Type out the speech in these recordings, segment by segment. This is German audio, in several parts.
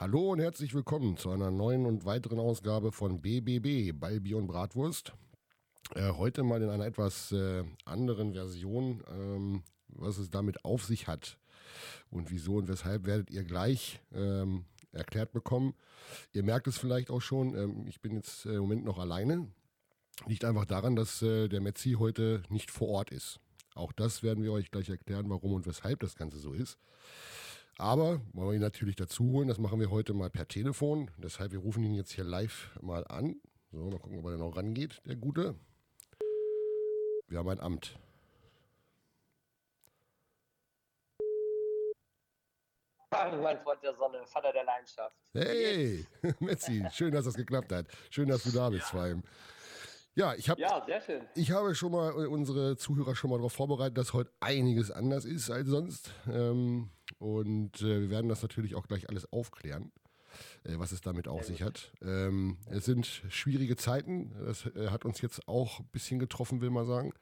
Hallo und herzlich willkommen zu einer neuen und weiteren Ausgabe von BBB, Ball, Bier und Bratwurst. Äh, heute mal in einer etwas äh, anderen Version, ähm, was es damit auf sich hat und wieso und weshalb werdet ihr gleich ähm, erklärt bekommen. Ihr merkt es vielleicht auch schon, ähm, ich bin jetzt äh, im Moment noch alleine. Liegt einfach daran, dass äh, der Metzi heute nicht vor Ort ist. Auch das werden wir euch gleich erklären, warum und weshalb das Ganze so ist. Aber wollen wir ihn natürlich dazu holen. Das machen wir heute mal per Telefon. Deshalb, wir rufen ihn jetzt hier live mal an. So, mal gucken, ob er noch rangeht, der Gute. Wir haben ein Amt. Mein Freund der Sonne, Vater der Leidenschaft. Hey, Metzi, schön, dass das geklappt hat. Schön, dass du da bist, vor allem. Ja, ich habe Ja, sehr schön. ich habe schon mal äh, unsere Zuhörer schon mal darauf vorbereitet, dass heute einiges anders ist als sonst. Ähm, und äh, wir werden das natürlich auch gleich alles aufklären, äh, was es damit auf sich hat. Ähm, es sind schwierige Zeiten. Das äh, hat uns jetzt auch ein bisschen getroffen, will man sagen.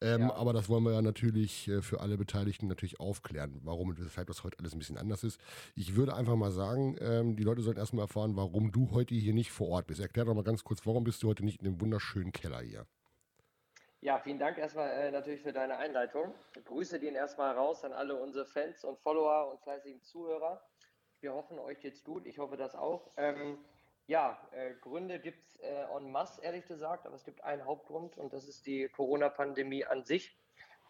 Ähm, Ja. Aber das wollen wir ja natürlich äh, für alle Beteiligten natürlich aufklären, warum und weshalb das heute alles ein bisschen anders ist. Ich würde einfach mal sagen, ähm, die Leute sollten erstmal erfahren, warum du heute hier nicht vor Ort bist. Erklär doch mal ganz kurz, warum bist du heute nicht in dem wunderschönen Keller hier? Ja, vielen Dank erstmal äh, natürlich für deine Einleitung. Ich grüße den erstmal raus an alle unsere Fans und Follower und fleißigen Zuhörer. Wir hoffen, euch geht's gut. Ich hoffe das auch. Ähm, ja, äh, Gründe gibt es äh, en masse, ehrlich gesagt, aber es gibt einen Hauptgrund und das ist die Corona-Pandemie an sich.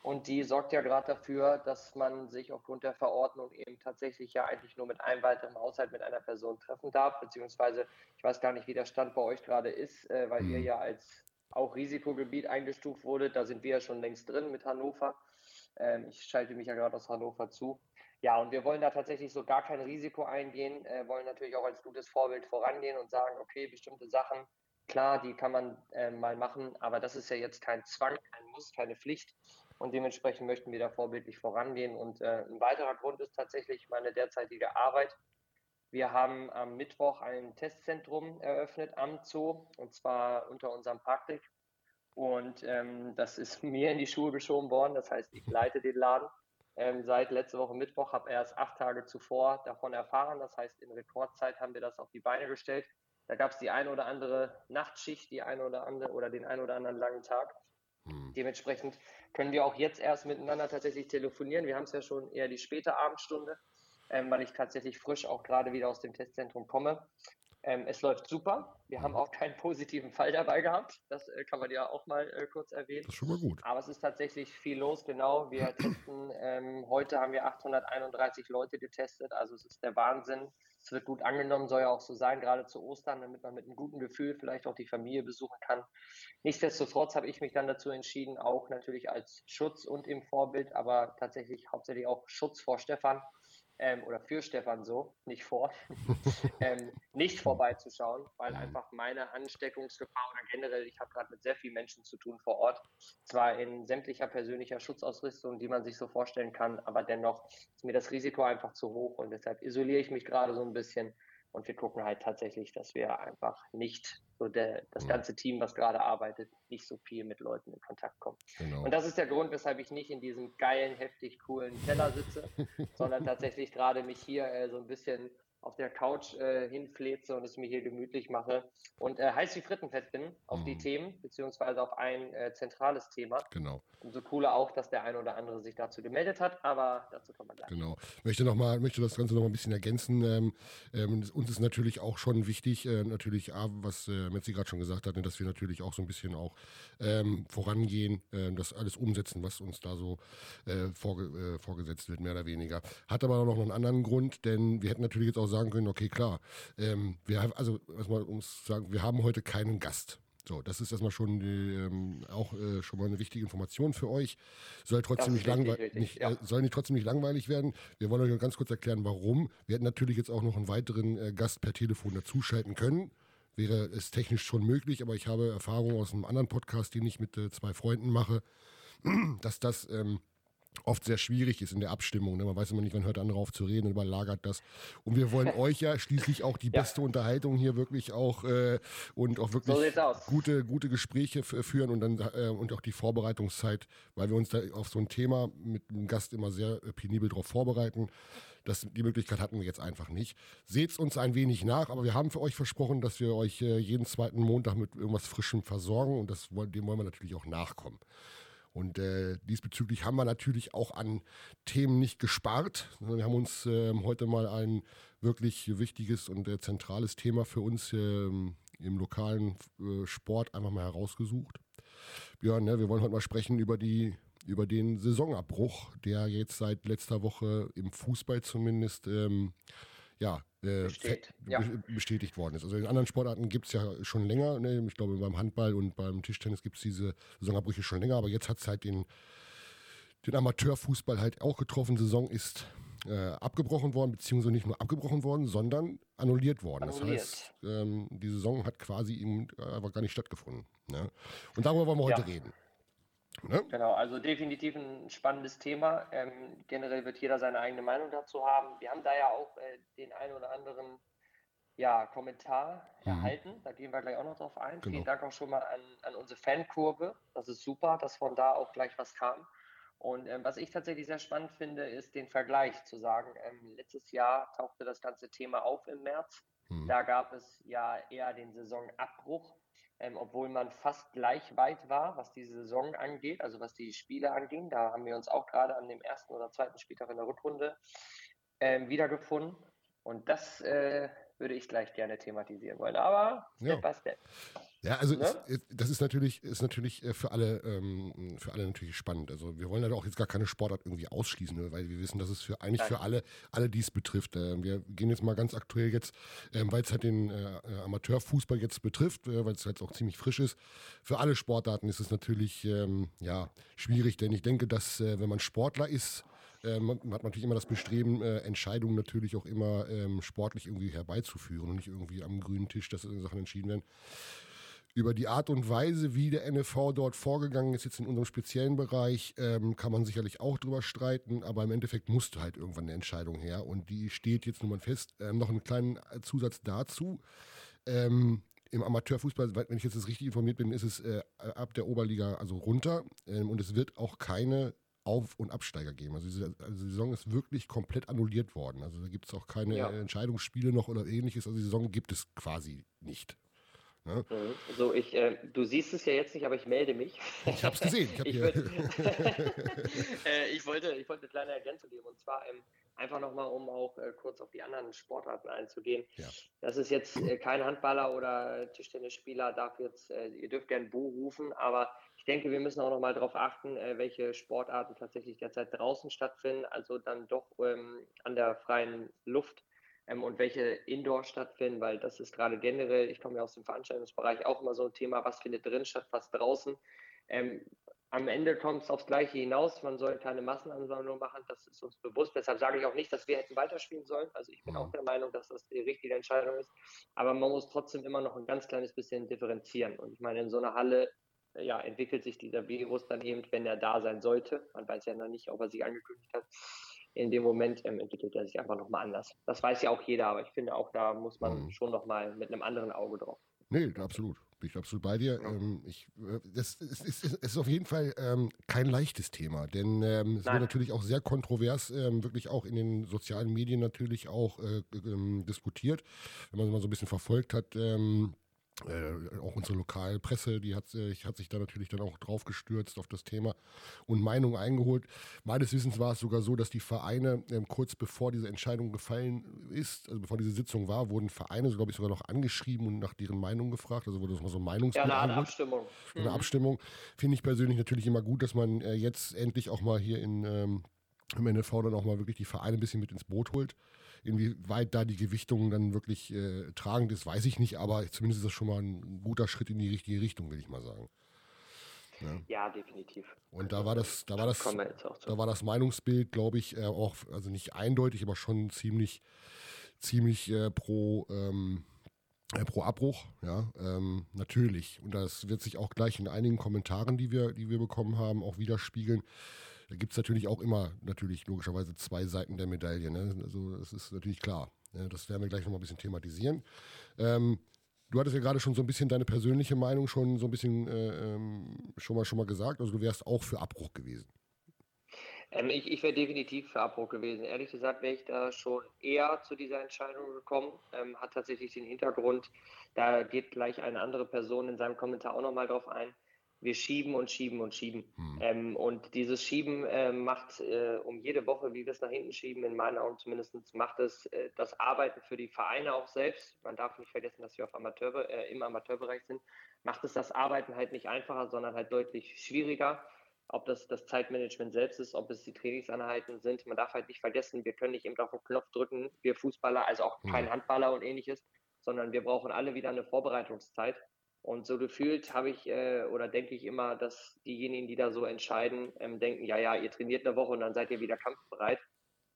Und die sorgt ja gerade dafür, dass man sich aufgrund der Verordnung eben tatsächlich ja eigentlich nur mit einem weiteren Haushalt mit einer Person treffen darf, beziehungsweise ich weiß gar nicht, wie der Stand bei euch gerade ist, äh, weil ihr Mhm. ja als auch Risikogebiet eingestuft wurde. Da sind wir ja schon längst drin mit Hannover. Ähm, ich schalte mich ja gerade aus Hannover zu. Ja, und wir wollen da tatsächlich so gar kein Risiko eingehen, äh, wollen natürlich auch als gutes Vorbild vorangehen und sagen, okay, bestimmte Sachen, klar, die kann man äh, mal machen, aber das ist ja jetzt kein Zwang, kein Muss, keine Pflicht. Und dementsprechend möchten wir da vorbildlich vorangehen. Und äh, ein weiterer Grund ist tatsächlich meine derzeitige Arbeit. Wir haben am Mittwoch ein Testzentrum eröffnet am Zoo, und zwar unter unserem Parkdeck. Und ähm, das ist mir in die Schuhe geschoben worden. Das heißt, ich leite den Laden ähm, seit letzte Woche Mittwoch, habe erst acht Tage zuvor davon erfahren. Das heißt, in Rekordzeit haben wir das auf die Beine gestellt. Da gab es die eine oder andere Nachtschicht, die eine oder andere oder den einen oder anderen langen Tag. Hm. Dementsprechend können wir auch jetzt erst miteinander tatsächlich telefonieren. Wir haben es ja schon eher die späte Abendstunde, ähm, weil ich tatsächlich frisch auch gerade wieder aus dem Testzentrum komme. Ähm, es läuft super. Wir haben auch keinen positiven Fall dabei gehabt. Das äh, kann man ja auch mal äh, kurz erwähnen. Das ist schon mal gut. Aber es ist tatsächlich viel los, genau. Wir testen, ähm, heute haben wir 831 Leute getestet, also es ist der Wahnsinn. Es wird gut angenommen, soll ja auch so sein, gerade zu Ostern, damit man mit einem guten Gefühl vielleicht auch die Familie besuchen kann. Nichtsdestotrotz habe ich mich dann dazu entschieden, auch natürlich als Schutz und im Vorbild, aber tatsächlich hauptsächlich auch Schutz vor Stefan ähm, oder für Stefan so, nicht vor, ähm, nicht vorbeizuschauen, weil einfach meine Ansteckungsgefahr oder generell, ich habe gerade mit sehr vielen Menschen zu tun vor Ort, zwar in sämtlicher persönlicher Schutzausrüstung, die man sich so vorstellen kann, aber dennoch ist mir das Risiko einfach zu hoch und deshalb isoliere ich mich gerade so ein bisschen und wir gucken halt tatsächlich, dass wir einfach nicht so der, das ganze Team, was gerade arbeitet, nicht so viel mit Leuten in Kontakt kommt. Genau. Und das ist der Grund, weshalb ich nicht in diesem geilen, heftig coolen Keller sitze, sondern tatsächlich gerade mich hier äh, so ein bisschen auf der Couch äh, hinfleze und es mir hier gemütlich mache und äh, heiß wie Frittenfett bin auf die Mhm. Themen, beziehungsweise auf ein äh, zentrales Thema. Genau, Umso cooler auch, dass der ein oder andere sich dazu gemeldet hat, aber dazu kann man gleich. genau. Möchte noch mal, möchte das Ganze noch mal ein bisschen ergänzen. Ähm, ähm, uns ist natürlich auch schon wichtig, äh, natürlich, A, was äh, Metzi gerade schon gesagt hat, ne, dass wir natürlich auch so ein bisschen auch ähm, vorangehen, äh, das alles umsetzen, was uns da so äh, vorge äh, vorgesetzt wird, mehr oder weniger. Hat aber noch einen anderen Grund, denn wir hätten natürlich jetzt auch sagen können, okay, klar, ähm, wir haben, also erstmal uns sagen, wir haben heute keinen Gast. So, das ist erstmal schon die, ähm, auch äh, schon mal eine wichtige Information für euch. Soll trotzdem nicht langweilig, nicht, ja. äh, soll nicht trotzdem nicht langweilig werden. Wir wollen euch noch ganz kurz erklären, warum. Wir hätten natürlich jetzt auch noch einen weiteren äh, Gast per Telefon dazuschalten können. Wäre es technisch schon möglich, aber ich habe Erfahrung aus einem anderen Podcast, den ich mit äh, zwei Freunden mache, dass das ähm, oft sehr schwierig ist in der Abstimmung. Ne? Man weiß immer nicht, wann hört der andere auf zu reden und überlagert das. Und wir wollen euch ja schließlich auch die ja. beste Unterhaltung hier wirklich auch äh, und auch wirklich so gute, gute Gespräche führen und dann äh, und auch die Vorbereitungszeit, weil wir uns da auf so ein Thema mit einem Gast immer sehr äh, penibel darauf vorbereiten. Das, die Möglichkeit hatten wir jetzt einfach nicht. Seht uns ein wenig nach, aber wir haben für euch versprochen, dass wir euch äh, jeden zweiten Montag mit irgendwas Frischem versorgen und das, dem wollen wir natürlich auch nachkommen. Und äh, diesbezüglich haben wir natürlich auch an Themen nicht gespart. Wir haben uns äh, heute mal ein wirklich wichtiges und äh, zentrales Thema für uns ähm, im lokalen äh, Sport einfach mal herausgesucht. Björn, ne, wir wollen heute mal sprechen über die über den Saisonabbruch, der jetzt seit letzter Woche im Fußball zumindest ähm, ja, äh, ja. bestätigt worden ist. Also in anderen Sportarten gibt es ja schon länger. Ne? Ich glaube, beim Handball und beim Tischtennis gibt es diese Saisonabbrüche schon länger, aber jetzt hat es halt den, den Amateurfußball halt auch getroffen. Saison ist äh, abgebrochen worden, beziehungsweise nicht nur abgebrochen worden, sondern annulliert worden. Annulliert. Das heißt, ähm, die Saison hat quasi eben einfach gar nicht stattgefunden. Ne? Und darüber wollen wir heute ja. reden. Ne? Genau, also definitiv ein spannendes Thema. Ähm, generell wird jeder seine eigene Meinung dazu haben. Wir haben da ja auch äh, den einen oder anderen ja, Kommentar mhm. erhalten. Da gehen wir gleich auch noch drauf ein. Genau. Vielen Dank auch schon mal an, an unsere Fankurve. Das ist super, dass von da auch gleich was kam. Und ähm, was ich tatsächlich sehr spannend finde, ist den Vergleich zu sagen. Ähm, letztes Jahr tauchte das ganze Thema auf im März. Mhm. Da gab es ja eher den Saisonabbruch ähm, obwohl man fast gleich weit war, was die Saison angeht, also was die Spiele anging. Da haben wir uns auch gerade an dem ersten oder zweiten Spieltag in der Rückrunde ähm, wiedergefunden. Und das äh, würde ich gleich gerne thematisieren wollen. Aber Step ja. by Step. Ja, also ne? ist, das ist natürlich, ist natürlich äh, für alle, ähm, für alle natürlich spannend. Also wir wollen ja auch jetzt gar keine Sportart irgendwie ausschließen, ne? weil wir wissen, dass es für eigentlich Nein. für alle, alle dies betrifft. Äh, wir gehen jetzt mal ganz aktuell jetzt, äh, weil es halt den äh, Amateurfußball jetzt betrifft, äh, weil es halt auch ziemlich frisch ist. Für alle Sportarten ist es natürlich ähm, ja schwierig, denn ich denke, dass äh, wenn man Sportler ist, ähm, hat man natürlich immer das Bestreben, äh, Entscheidungen natürlich auch immer ähm, sportlich irgendwie herbeizuführen und nicht irgendwie am grünen Tisch, dass Sachen entschieden werden über die Art und Weise, wie der NFV dort vorgegangen ist, jetzt in unserem speziellen Bereich, ähm, kann man sicherlich auch drüber streiten, aber im Endeffekt musste halt irgendwann eine Entscheidung her und die steht jetzt nun mal fest. Noch einen kleinen Zusatz dazu. Im Amateurfußball, wenn ich jetzt richtig informiert bin, ist es äh, ab der Oberliga also runter ähm, und es wird auch keine auf- und Absteiger geben. Also, diese, also die Saison ist wirklich komplett annulliert worden. Also da gibt es auch keine ja. Entscheidungsspiele noch oder ähnliches. Also die Saison gibt es quasi nicht. Ne? Mhm. So, ich, äh, du siehst es ja jetzt nicht, aber ich melde mich. Ich habe es gesehen. Ich, hab ich, äh, ich, wollte, ich wollte eine kleine Ergänzung geben und zwar ähm, einfach nochmal, um auch äh, kurz auf die anderen Sportarten einzugehen. Ja. Das ist jetzt äh, kein Handballer oder Tischtennisspieler, darf jetzt, äh, ihr dürft gerne Bo rufen, aber denke, wir müssen auch nochmal darauf achten, äh, welche Sportarten tatsächlich derzeit draußen stattfinden, also dann doch ähm, an der freien Luft ähm, und welche Indoor stattfinden, weil das ist gerade generell, ich komme ja aus dem Veranstaltungsbereich, auch immer so ein Thema, was findet drin statt, was draußen. Ähm, am Ende kommt es aufs Gleiche hinaus. Man soll keine Massenansammlung machen, das ist uns bewusst. Deshalb sage ich auch nicht, dass wir hätten weiterspielen sollen. Also ich bin mhm. auch der Meinung, dass das die richtige Entscheidung ist. Aber man muss trotzdem immer noch ein ganz kleines bisschen differenzieren. Und ich meine, in so einer Halle ja, entwickelt sich dieser Virus dann eben, wenn er da sein sollte. Man weiß ja noch nicht, ob er sich angekündigt hat in dem Moment ähm, entwickelt er sich einfach nochmal anders. Das weiß ja auch jeder, aber ich finde auch, da muss man mhm. schon nochmal mit einem anderen Auge drauf. Nee, absolut. Bin ich absolut bei dir. Ja. Ähm, ich, äh, das ist, ist, ist, auf jeden Fall ähm, kein leichtes Thema, denn ähm, es wird natürlich auch sehr kontrovers, ähm, wirklich auch in den sozialen Medien natürlich auch äh, ähm, diskutiert. Wenn man es mal so ein bisschen verfolgt hat, ähm, äh, auch unsere Lokalpresse, die hat, äh, hat sich da natürlich dann auch drauf gestürzt auf das Thema und Meinungen eingeholt. Meines Wissens war es sogar so, dass die Vereine ähm, kurz bevor diese Entscheidung gefallen ist, also bevor diese Sitzung war, wurden Vereine, so glaube ich, sogar noch angeschrieben und nach deren Meinung gefragt. Also wurde das mal so ein. Ja, eine Abstimmung. Eine mhm. Abstimmung. Finde ich persönlich natürlich immer gut, dass man äh, jetzt endlich auch mal hier in ähm, im NFV dann auch mal wirklich die Vereine ein bisschen mit ins Boot holt. Inwieweit da die Gewichtung dann wirklich äh, tragend ist, weiß ich nicht, aber zumindest ist das schon mal ein guter Schritt in die richtige Richtung, will ich mal sagen. Ja, ja definitiv. Und da war das, da war das, da war das Meinungsbild, glaube ich, äh, auch, also nicht eindeutig, aber schon ziemlich, ziemlich äh, pro, ähm, äh, pro Abbruch, ja, ähm, natürlich. Und das wird sich auch gleich in einigen Kommentaren, die wir, die wir bekommen haben, auch widerspiegeln da gibt es natürlich auch immer, natürlich logischerweise zwei Seiten der Medaille. Ne? Also das ist natürlich klar. Ne? Das werden wir gleich nochmal ein bisschen thematisieren. Ähm, du hattest ja gerade schon so ein bisschen deine persönliche Meinung schon so ein bisschen äh, ähm, schon, mal, schon mal gesagt. Also du wärst auch für Abbruch gewesen. Ähm, ich ich wäre definitiv für Abbruch gewesen. Ehrlich gesagt wäre ich da schon eher zu dieser Entscheidung gekommen. Ähm, hat tatsächlich den Hintergrund, da geht gleich eine andere Person in seinem Kommentar auch nochmal drauf ein. Wir schieben und schieben und schieben. Hm. Ähm, und dieses Schieben äh, macht äh, um jede Woche, wie wir es nach hinten schieben, in meinen Augen zumindest, macht es äh, das Arbeiten für die Vereine auch selbst. Man darf nicht vergessen, dass wir auf Amateur, äh, im Amateurbereich sind. Macht es das Arbeiten halt nicht einfacher, sondern halt deutlich schwieriger ob das das Zeitmanagement selbst ist, ob es die Trainingsanheiten sind. Man darf halt nicht vergessen, wir können nicht eben auf den Knopf drücken, wir Fußballer, also auch kein Handballer und ähnliches, sondern wir brauchen alle wieder eine Vorbereitungszeit. Und so gefühlt habe ich äh, oder denke ich immer, dass diejenigen, die da so entscheiden, ähm, denken, ja, ja, ihr trainiert eine Woche und dann seid ihr wieder kampfbereit.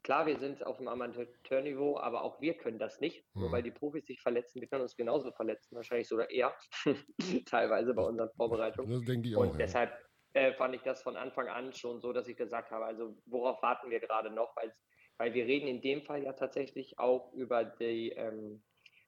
Klar, wir sind auf dem Amateurniveau, aber auch wir können das nicht, mhm. nur weil die Profis sich verletzen. Wir können uns genauso verletzen, wahrscheinlich sogar eher, teilweise bei unseren Vorbereitungen. Das denke ich auch. Und deshalb äh, fand ich das von Anfang an schon so, dass ich gesagt habe, also worauf warten wir gerade noch? Weil, weil wir reden in dem Fall ja tatsächlich auch über die ähm,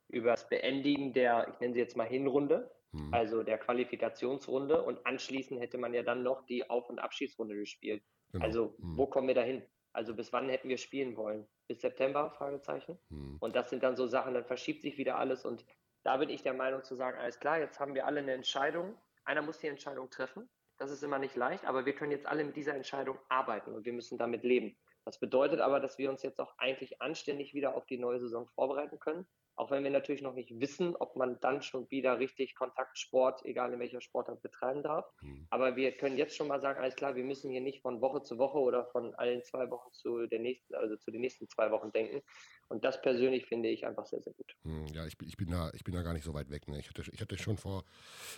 über das Beendigen der, ich nenne sie jetzt mal Hinrunde, mhm. also der Qualifikationsrunde und anschließend hätte man ja dann noch die Auf- und Abschiedsrunde gespielt. Genau. Also mhm. wo kommen wir dahin? Also bis wann hätten wir spielen wollen? Bis September? Fragezeichen. Mhm. Und das sind dann so Sachen, dann verschiebt sich wieder alles und da bin ich der Meinung zu sagen, alles klar, jetzt haben wir alle eine Entscheidung. Einer muss die Entscheidung treffen. Das ist immer nicht leicht, aber wir können jetzt alle mit dieser Entscheidung arbeiten und wir müssen damit leben. Das bedeutet aber, dass wir uns jetzt auch eigentlich anständig wieder auf die neue Saison vorbereiten können auch wenn wir natürlich noch nicht wissen, ob man dann schon wieder richtig Kontaktsport, egal in welcher Sportart, betreiben darf. Mhm. Aber wir können jetzt schon mal sagen, alles klar, wir müssen hier nicht von Woche zu Woche oder von allen zwei Wochen zu der nächsten, also zu den nächsten zwei Wochen denken. Und das persönlich finde ich einfach sehr, sehr gut. Mhm, ja, ich bin, ich bin, da, ich bin da gar nicht so weit weg. Ne? Ich, hatte, ich hatte schon vor,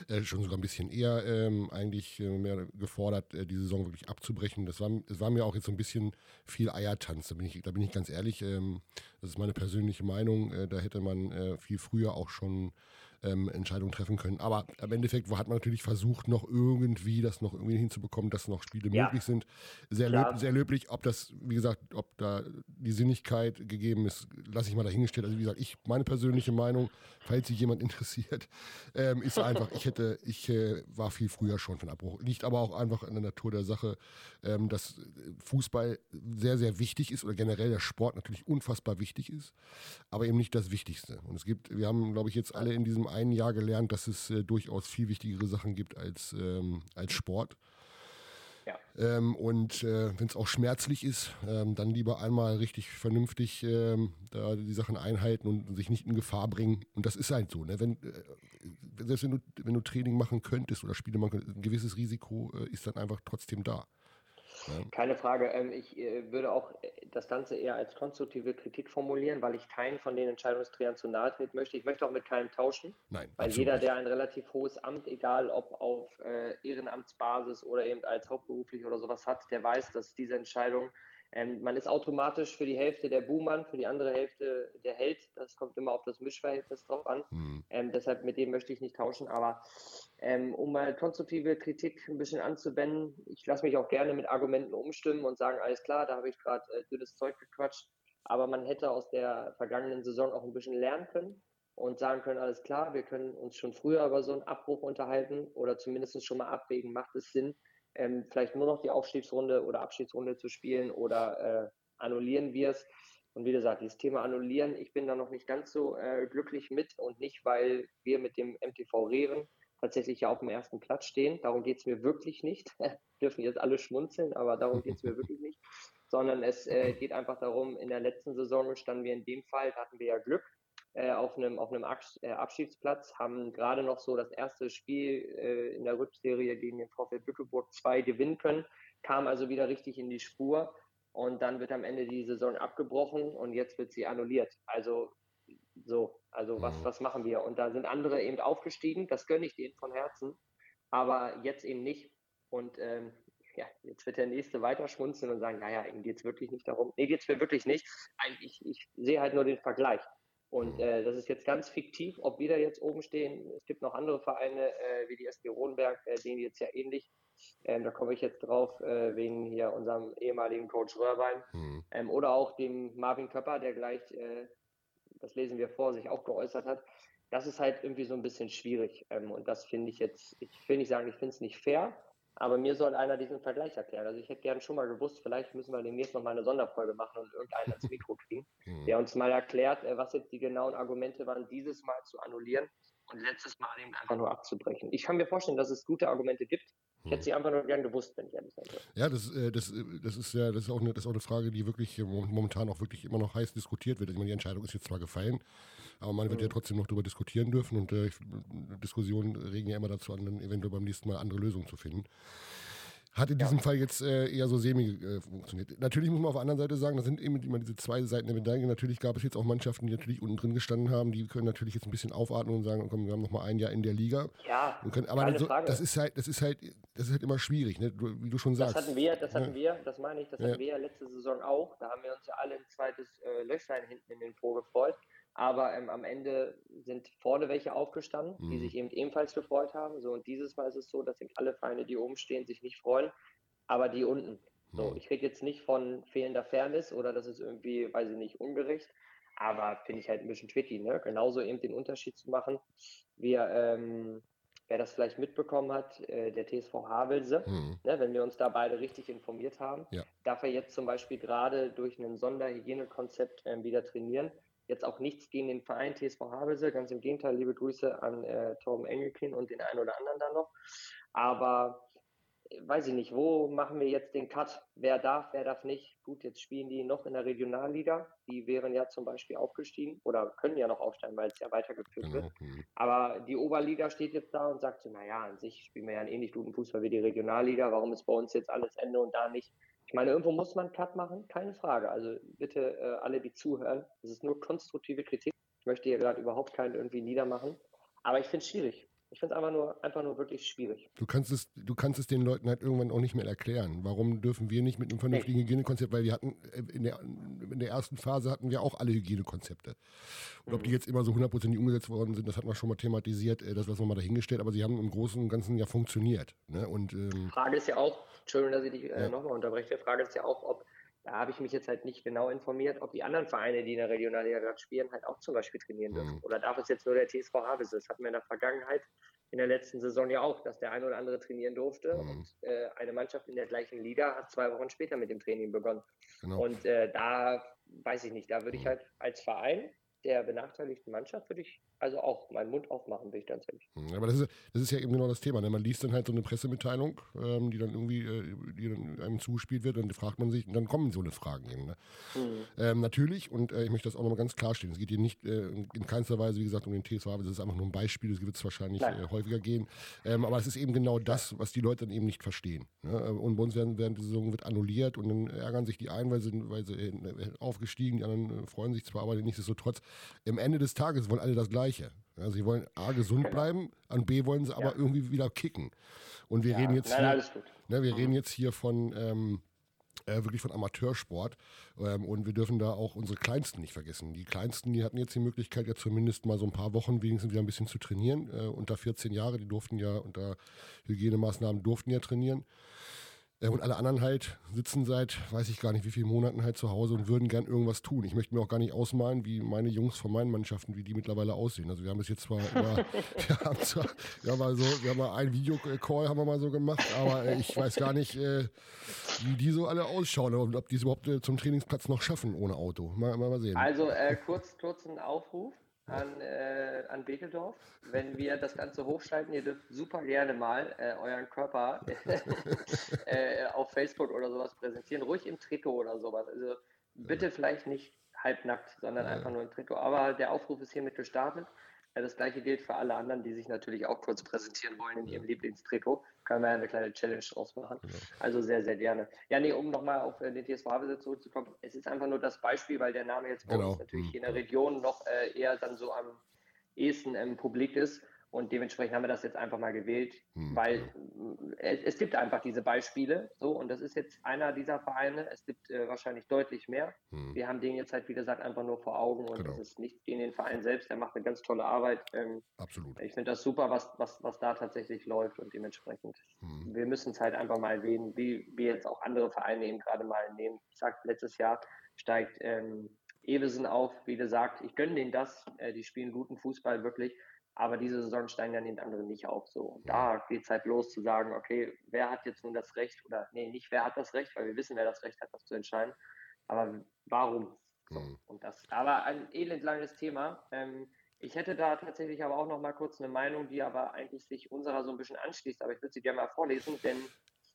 äh, schon sogar ein bisschen eher ähm, eigentlich äh, mehr gefordert, äh, die Saison wirklich abzubrechen. Das war, das war mir auch jetzt so ein bisschen viel Eiertanz. Da bin ich, da bin ich ganz ehrlich. Ähm, das ist meine persönliche Meinung. Äh, da hätte man äh, viel früher auch schon ähm, Entscheidungen treffen können. Aber im Endeffekt hat man natürlich versucht, noch irgendwie das noch irgendwie hinzubekommen, dass noch Spiele ja. möglich sind. Sehr, löb, sehr löblich. Ob das, wie gesagt, ob da die Sinnigkeit gegeben ist, lasse ich mal dahingestellt. Also wie gesagt, ich, meine persönliche Meinung, falls sich jemand interessiert, ähm, ist einfach, ich hätte, ich äh, war viel früher schon von Abbruch. Liegt aber auch einfach an der Natur der Sache, ähm, dass Fußball sehr, sehr wichtig ist oder generell der Sport natürlich unfassbar wichtig ist, aber eben nicht das Wichtigste. Und es gibt, wir haben, glaube ich, jetzt alle in diesem einen Jahr gelernt, dass es äh, durchaus viel wichtigere Sachen gibt als, ähm, als Sport. Ja. Ähm, und äh, wenn es auch schmerzlich ist, ähm, dann lieber einmal richtig vernünftig ähm, da die Sachen einhalten und sich nicht in Gefahr bringen. Und das ist halt so. Ne? Wenn, äh, selbst wenn du, wenn du Training machen könntest oder Spiele machen könntest, ein gewisses Risiko äh, ist dann einfach trotzdem da. Keine Frage. Ähm, ich äh, würde auch äh, das Ganze eher als konstruktive Kritik formulieren, weil ich keinen von den Entscheidungsträgern zu nahe treten möchte. Ich möchte auch mit keinem tauschen. Nein. Weil jeder, der ein relativ hohes Amt, egal ob auf äh, Ehrenamtsbasis oder eben als hauptberuflich oder sowas hat, der weiß, dass diese Entscheidung ähm, man ist automatisch für die Hälfte der Buhmann, für die andere Hälfte der Held. Das kommt immer auf das Mischverhältnis drauf an. Mhm. Ähm, deshalb mit dem möchte ich nicht tauschen. Aber ähm, um mal konstruktive Kritik ein bisschen anzuwenden, ich lasse mich auch gerne mit Argumenten umstimmen und sagen, alles klar, da habe ich gerade äh, dünnes Zeug gequatscht. Aber man hätte aus der vergangenen Saison auch ein bisschen lernen können und sagen können, alles klar, wir können uns schon früher über so einen Abbruch unterhalten oder zumindest schon mal abwägen, macht es Sinn, ähm, vielleicht nur noch die Aufstiegsrunde oder Abschiedsrunde zu spielen oder äh, annullieren wir es. Und wie gesagt, dieses Thema Annullieren, ich bin da noch nicht ganz so äh, glücklich mit und nicht, weil wir mit dem MTV Rehren tatsächlich ja auf dem ersten Platz stehen. Darum geht es mir wirklich nicht. dürfen jetzt alle schmunzeln, aber darum geht es mir wirklich nicht. Sondern es äh, geht einfach darum, in der letzten Saison standen wir in dem Fall, hatten wir ja Glück, äh, auf einem, auf einem äh, Abschiedsplatz, haben gerade noch so das erste Spiel äh, in der Rückserie gegen den VfL Bückeburg 2 gewinnen können, kam also wieder richtig in die Spur und dann wird am Ende die Saison abgebrochen und jetzt wird sie annulliert. Also so, also was, mhm. was machen wir? Und da sind andere eben aufgestiegen, das gönne ich denen von Herzen, aber jetzt eben nicht. Und ähm, ja, jetzt wird der Nächste weiter schmunzeln und sagen, naja, ihm geht es wirklich nicht darum. Nee, geht es mir wirklich nicht. Eigentlich, ich sehe halt nur den Vergleich. Und äh, das ist jetzt ganz fiktiv, ob wir da jetzt oben stehen. Es gibt noch andere Vereine äh, wie die SG Rodenberg, äh, denen jetzt ja ähnlich Ähm, da komme ich jetzt drauf, äh, wegen hier unserem ehemaligen Coach Röhrbein. Mhm. Ähm, oder auch dem Marvin Köpper, der gleich, äh, das lesen wir vor, sich auch geäußert hat. Das ist halt irgendwie so ein bisschen schwierig. Ähm, und das finde ich jetzt, ich will nicht sagen, ich finde es nicht fair, aber mir soll einer diesen Vergleich erklären. Also ich hätte gern schon mal gewusst, vielleicht müssen wir demnächst noch mal eine Sonderfolge machen und irgendeinen ans Mikro kriegen, mhm. der uns mal erklärt, äh, was jetzt die genauen Argumente waren, dieses Mal zu annullieren und letztes Mal eben einfach nur abzubrechen. Ich kann mir vorstellen, dass es gute Argumente gibt. Ich hätte sie einfach nur gern gewusst, wenn ich ehrlich sein Ja, das, äh, das, äh, das ist ja das ist auch, eine, das ist auch eine Frage, die wirklich momentan auch wirklich immer noch heiß diskutiert wird. Ich meine, die Entscheidung ist jetzt zwar gefallen, aber man wird mhm. ja trotzdem noch darüber diskutieren dürfen und äh, Diskussionen regen ja immer dazu an, dann eventuell beim nächsten Mal andere Lösungen zu finden. Hat in diesem ja. Fall jetzt äh, eher so semi äh, funktioniert. Natürlich muss man auf der anderen Seite sagen, das sind eben immer diese zwei Seiten der Medaille. Natürlich gab es jetzt auch Mannschaften, die natürlich unten drin gestanden haben, die können natürlich jetzt ein bisschen aufatmen und sagen, komm, wir haben noch mal ein Jahr in der Liga. Ja, können, aber so, das ist halt, das ist halt, das ist halt immer schwierig, ne? wie du schon sagst. Das hatten wir, das hatten ja. wir, das meine ich, das hatten wir ja letzte Saison auch. Da haben wir uns ja alle ein zweites äh, Löchlein hinten in den Po gefreut. Aber ähm, am Ende sind vorne welche aufgestanden, mhm. die sich eben ebenfalls gefreut haben. So, und dieses Mal ist es so, dass eben alle Vereine, die oben stehen, sich nicht freuen, aber die unten. So, mhm. ich rede jetzt nicht von fehlender Fairness oder das ist irgendwie, weiß ich nicht, ungerecht. Aber finde ich halt ein bisschen tricky, ne? Genauso eben den Unterschied zu machen. Wir, ähm, wer das vielleicht mitbekommen hat, äh, der TSV Havelse, mhm. ne, wenn wir uns da beide richtig informiert haben, ja. darf er jetzt zum Beispiel gerade durch ein Sonderhygienekonzept äh, wieder trainieren. Jetzt auch nichts gegen den Verein TSV Havelse, ganz im Gegenteil, liebe Grüße an äh, Torben Engelkin und den einen oder anderen da noch. Aber äh, weiß ich nicht, wo machen wir jetzt den Cut? Wer darf, wer darf nicht? Gut, jetzt spielen die noch in der Regionalliga. Die wären ja zum Beispiel aufgestiegen oder können ja noch aufsteigen, weil es ja weitergeführt genau. wird. Mhm. Aber die Oberliga steht jetzt da und sagt so, naja, an sich spielen wir ja einen ähnlich guten Fußball wie die Regionalliga. Warum ist bei uns jetzt alles Ende und da nicht? Ich meine, irgendwo muss man Cut machen, keine Frage. Also bitte äh, alle, die zuhören, das ist nur konstruktive Kritik. Ich möchte hier gerade überhaupt keinen irgendwie niedermachen. Aber ich finde es schwierig. Ich finde es einfach nur, einfach nur wirklich schwierig. Du kannst, es, du kannst es den Leuten halt irgendwann auch nicht mehr erklären. Warum dürfen wir nicht mit einem vernünftigen nee. Hygienekonzept, weil wir hatten äh, in der, in der ersten Phase hatten wir auch alle Hygienekonzepte. Und mhm. ob die mhm. jetzt immer so hundertprozentig umgesetzt worden sind, das hat man schon mal thematisiert, äh, das lassen wir mal dahingestellt, aber sie haben im Großen und Ganzen ja funktioniert. Ne? Und, ähm, Frage ist ja auch, Entschuldigung, dass ich dich äh, ja. nochmal unterbreche, die Frage ist ja auch, ob da habe ich mich jetzt halt nicht genau informiert, ob die anderen Vereine, die in der Regionalliga gerade spielen, halt auch zum Beispiel trainieren dürfen. Mhm. Oder darf es jetzt nur der TSV Havelse? Das hatten wir in der Vergangenheit in der letzten Saison ja auch, dass der eine oder andere trainieren durfte. Mhm. Und äh, eine Mannschaft in der gleichen Liga hat zwei Wochen später mit dem Training begonnen. Genau. Und äh, da weiß ich nicht, da würde ich mhm. halt als Verein der benachteiligten Mannschaft würde ich also auch meinen Mund aufmachen, bin ich ganz ehrlich. Hm, aber das ist, das ist ja eben genau das Thema. Ne? Man liest dann halt so eine Pressemitteilung, ähm, die dann irgendwie äh, die dann einem zugespielt wird, und dann fragt man sich, und dann kommen so eine Fragen eben. Ne? Mhm. Ähm, natürlich, und äh, ich möchte das auch nochmal ganz klarstellen, es geht hier nicht äh, in keinster Weise, wie gesagt, um den TSV, das ist einfach nur ein Beispiel, es wird es wahrscheinlich äh, häufiger gehen. Ähm, aber es ist eben genau das, was die Leute dann eben nicht verstehen. Ne? Und bei uns während, während der Saison wird annulliert und dann ärgern sich die einen, weil sie, weil sie äh, aufgestiegen, die anderen äh, freuen sich zwar, aber nichtsdestotrotz, am Ende des Tages wollen alle das Gleiche. Ja, sie wollen A, gesund genau. bleiben, an B wollen sie aber ja. irgendwie wieder kicken. Und wir ja. reden jetzt Nein, hier, ne, wir mhm. reden jetzt hier von ähm, äh, wirklich von Amateursport ähm, und wir dürfen da auch unsere Kleinsten nicht vergessen. Die Kleinsten, die hatten jetzt die Möglichkeit, ja zumindest mal so ein paar Wochen wenigstens wieder ein bisschen zu trainieren. Äh, unter 14 Jahre, die durften ja unter Hygienemaßnahmen durften ja trainieren. Und alle anderen halt sitzen seit, weiß ich gar nicht, wie vielen Monaten halt zu Hause und würden gern irgendwas tun. Ich möchte mir auch gar nicht ausmalen, wie meine Jungs von meinen Mannschaften, wie die mittlerweile aussehen. Also wir haben es jetzt zwar immer, wir haben zwar, wir haben mal so, wir haben mal einen Videocall haben wir mal so gemacht, aber äh, ich weiß gar nicht, äh, wie die so alle ausschauen und ob die es überhaupt äh, zum Trainingsplatz noch schaffen ohne Auto. Mal, mal, mal sehen. Also äh, kurz, kurz ein Aufruf an, äh, an Bekeldorf. Wenn wir das Ganze hochschalten, ihr dürft super gerne mal äh, euren Körper äh, auf Facebook oder sowas präsentieren. Ruhig im Trikot oder sowas. Also bitte vielleicht nicht halbnackt, sondern einfach nur im Trikot. Aber der Aufruf ist hiermit gestartet. Ja, das gleiche gilt für alle anderen, die sich natürlich auch kurz präsentieren wollen in ihrem Lieblingstrikot. Können wir eine kleine Challenge draus machen. Genau. Also sehr, sehr gerne. Ja, nee, um nochmal auf äh, den TSV Havelse zurückzukommen. Es ist einfach nur das Beispiel, weil der Name jetzt bei genau. uns natürlich hier in der Region noch äh, eher dann so am ehesten im Publik ist. Und dementsprechend haben wir das jetzt einfach mal gewählt, hm. weil es, gibt einfach diese Beispiele. So, und das ist jetzt einer dieser Vereine. Es gibt äh, wahrscheinlich deutlich mehr. Hm. Wir haben den jetzt halt, wie gesagt, einfach nur vor Augen und genau. das ist nicht gegen den Verein selbst. Der macht eine ganz tolle Arbeit. Ähm, Absolut. Ich finde das super, was, was, was da tatsächlich läuft und dementsprechend. Hm. Wir müssen es halt einfach mal erwähnen, wie wir jetzt auch andere Vereine eben gerade mal nehmen. Ich sage, letztes Jahr steigt ähm, Evesen auf, wie gesagt, ich gönne denen das. Äh, die spielen guten Fußball wirklich. Aber diese Saison steigen dann den anderen nicht auf. So. Und da geht es halt los zu sagen, okay, wer hat jetzt nun das Recht oder nee, nicht wer hat das Recht, weil wir wissen, wer das Recht hat, das zu entscheiden. Aber warum? So. Mhm. Und das, aber ein elendlanges Thema. Ähm, ich hätte da tatsächlich aber auch noch mal kurz eine Meinung, die aber eigentlich sich unserer so ein bisschen anschließt. Aber ich würde sie gerne mal vorlesen, denn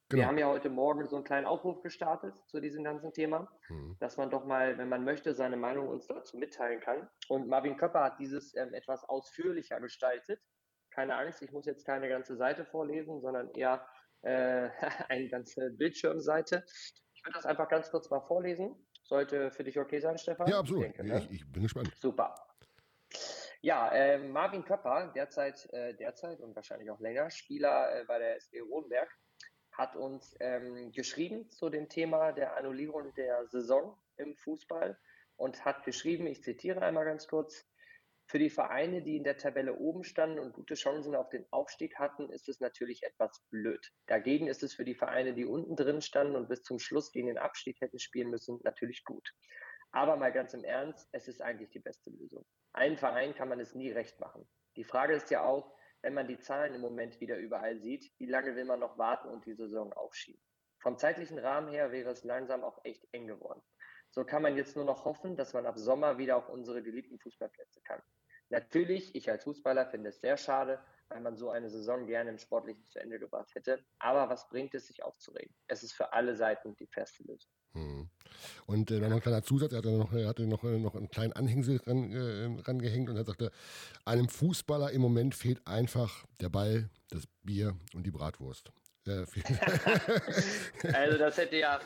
Genau. Wir haben ja heute Morgen so einen kleinen Aufruf gestartet zu diesem ganzen Thema, mhm. dass man doch mal, wenn man möchte, seine Meinung uns dazu mitteilen kann. Und Marvin Köpper hat dieses ähm, etwas ausführlicher gestaltet. Keine Angst, ich muss jetzt keine ganze Seite vorlesen, sondern eher äh, eine ganze Bildschirmseite. Ich würde das einfach ganz kurz mal vorlesen. Sollte für dich okay sein, Stefan? Ja, absolut. Ich, denke, ne? ich, ich bin gespannt. Super. Ja, äh, Marvin Köpper, derzeit, äh, derzeit und wahrscheinlich auch länger Spieler äh, bei der SG Rodenberg, hat uns ähm, geschrieben zu dem Thema der Annullierung der Saison im Fußball und hat geschrieben, ich zitiere einmal ganz kurz, für die Vereine, die in der Tabelle oben standen und gute Chancen auf den Aufstieg hatten, ist es natürlich etwas blöd. Dagegen ist es für die Vereine, die unten drin standen und bis zum Schluss gegen den Abstieg hätten spielen müssen, natürlich gut. Aber mal ganz im Ernst, es ist eigentlich die beste Lösung. Einen Verein kann man es nie recht machen. Die Frage ist ja auch, wenn man die Zahlen im Moment wieder überall sieht, wie lange will man noch warten und die Saison aufschieben? Vom zeitlichen Rahmen her wäre es langsam auch echt eng geworden. So kann man jetzt nur noch hoffen, dass man ab Sommer wieder auf unsere geliebten Fußballplätze kann. Natürlich, ich als Fußballer finde es sehr schade, weil man so eine Saison gerne im Sportlichen zu Ende gebracht hätte. Aber was bringt es, sich aufzuregen? Es ist für alle Seiten die feste Lösung. Hm. Und äh, dann noch ein kleiner Zusatz, er hatte noch, er hatte noch, noch einen kleinen Anhängsel ran, äh, rangehängt und er sagte, einem Fußballer im Moment fehlt einfach der Ball, das Bier und die Bratwurst. Äh, also das hätte ja,